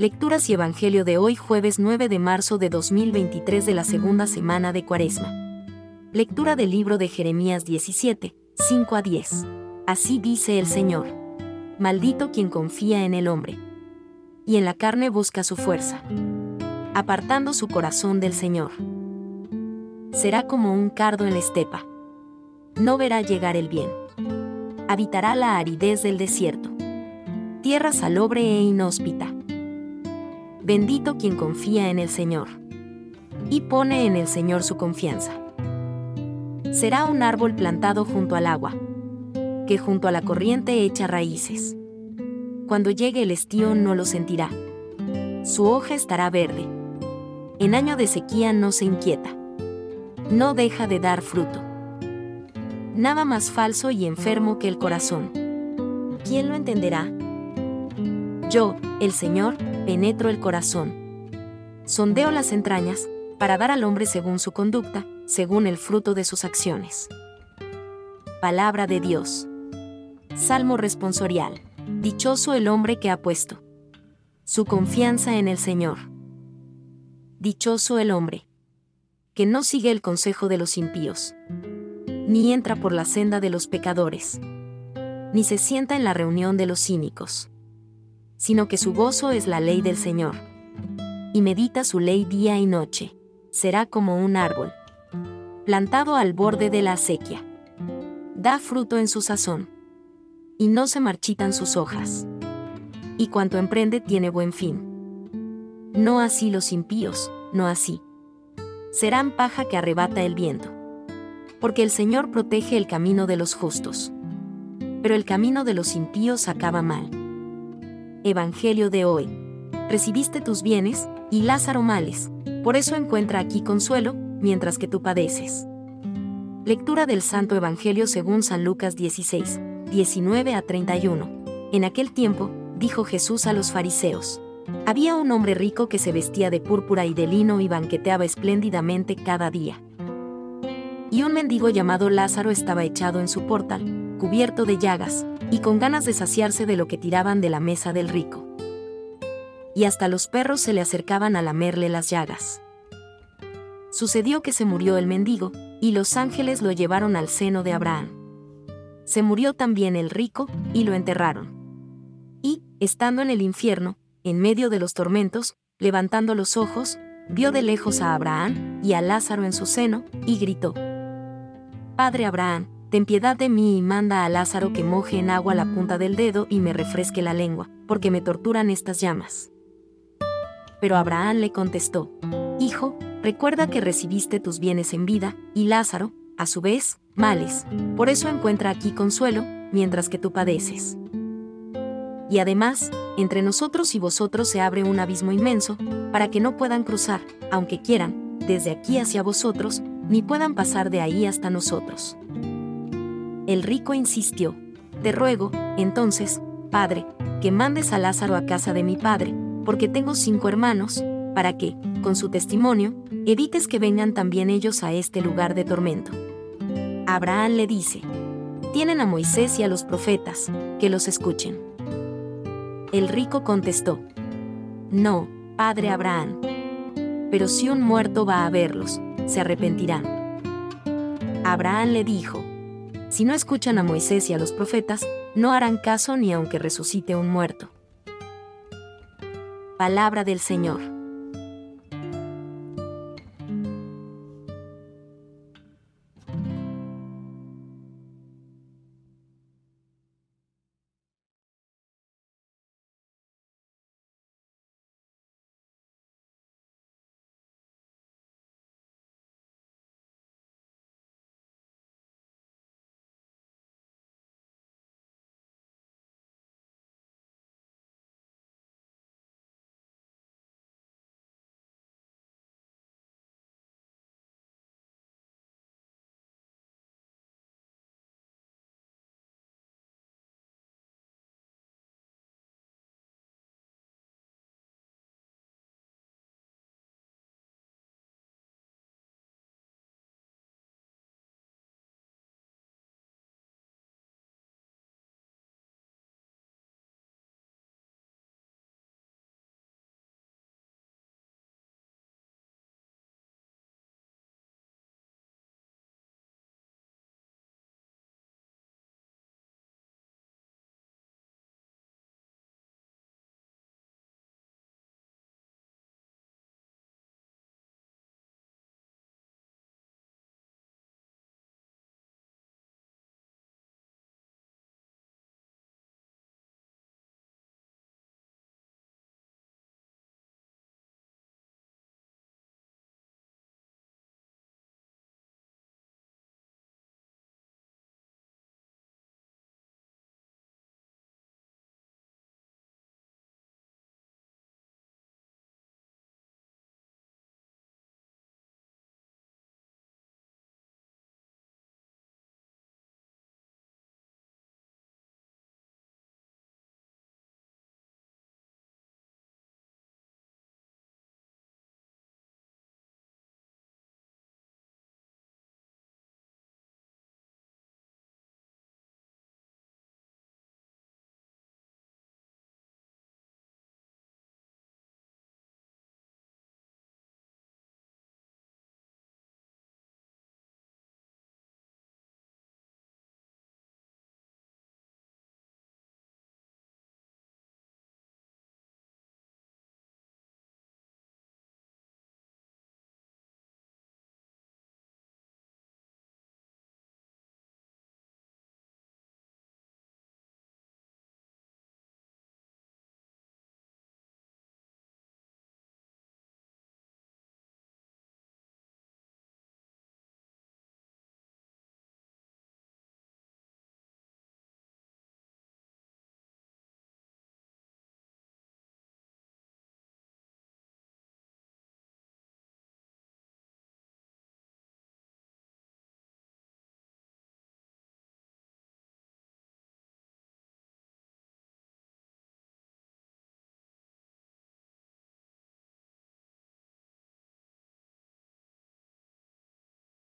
Lecturas y Evangelio de hoy jueves 9 de marzo de 2023 de la segunda semana de Cuaresma. Lectura del libro de Jeremías 17, 5 a 10. Así dice el Señor. Maldito quien confía en el hombre. Y en la carne busca su fuerza. Apartando su corazón del Señor. Será como un cardo en la estepa. No verá llegar el bien. Habitará la aridez del desierto. Tierra salobre e inhóspita Bendito quien confía en el Señor. Y pone en el Señor su confianza. Será un árbol plantado junto al agua, que junto a la corriente echa raíces. Cuando llegue el estío no lo sentirá. Su hoja estará verde. En año de sequía no se inquieta. No deja de dar fruto. Nada más falso y enfermo que el corazón. ¿Quién lo entenderá? Yo, el Señor, penetro el corazón. Sondeo las entrañas, para dar al hombre según su conducta, según el fruto de sus acciones. Palabra de Dios. Salmo responsorial. Dichoso el hombre que ha puesto su confianza en el Señor. Dichoso el hombre que no sigue el consejo de los impíos, ni entra por la senda de los pecadores, ni se sienta en la reunión de los cínicos sino que su gozo es la ley del Señor. Y medita su ley día y noche. Será como un árbol, plantado al borde de la acequia. Da fruto en su sazón. Y no se marchitan sus hojas. Y cuanto emprende tiene buen fin. No así los impíos, no así. Serán paja que arrebata el viento. Porque el Señor protege el camino de los justos. Pero el camino de los impíos acaba mal. Evangelio de hoy. Recibiste tus bienes, y Lázaro males, por eso encuentra aquí consuelo, mientras que tú padeces. Lectura del Santo Evangelio según San Lucas 16, 19 a 31. En aquel tiempo, dijo Jesús a los fariseos. Había un hombre rico que se vestía de púrpura y de lino y banqueteaba espléndidamente cada día. Y un mendigo llamado Lázaro estaba echado en su portal, cubierto de llagas, y con ganas de saciarse de lo que tiraban de la mesa del rico. Y hasta los perros se le acercaban a lamerle las llagas. Sucedió que se murió el mendigo, y los ángeles lo llevaron al seno de Abraham. Se murió también el rico, y lo enterraron. Y, estando en el infierno, en medio de los tormentos, levantando los ojos, vio de lejos a Abraham y a Lázaro en su seno, y gritó, Padre Abraham, ten piedad de mí y manda a Lázaro que moje en agua la punta del dedo y me refresque la lengua, porque me torturan estas llamas. Pero Abraham le contestó, Hijo, recuerda que recibiste tus bienes en vida, y Lázaro, a su vez, males, por eso encuentra aquí consuelo, mientras que tú padeces. Y además, entre nosotros y vosotros se abre un abismo inmenso, para que no puedan cruzar, aunque quieran, desde aquí hacia vosotros, ni puedan pasar de ahí hasta nosotros. El rico insistió, Te ruego, entonces, Padre, que mandes a Lázaro a casa de mi padre, porque tengo cinco hermanos, para que, con su testimonio, evites que vengan también ellos a este lugar de tormento. Abraham le dice, Tienen a Moisés y a los profetas, que los escuchen. El rico contestó, No, padre Abraham. Pero si un muerto va a verlos, se arrepentirán. Abraham le dijo, si no escuchan a Moisés y a los profetas, no harán caso ni aunque resucite un muerto. Palabra del Señor.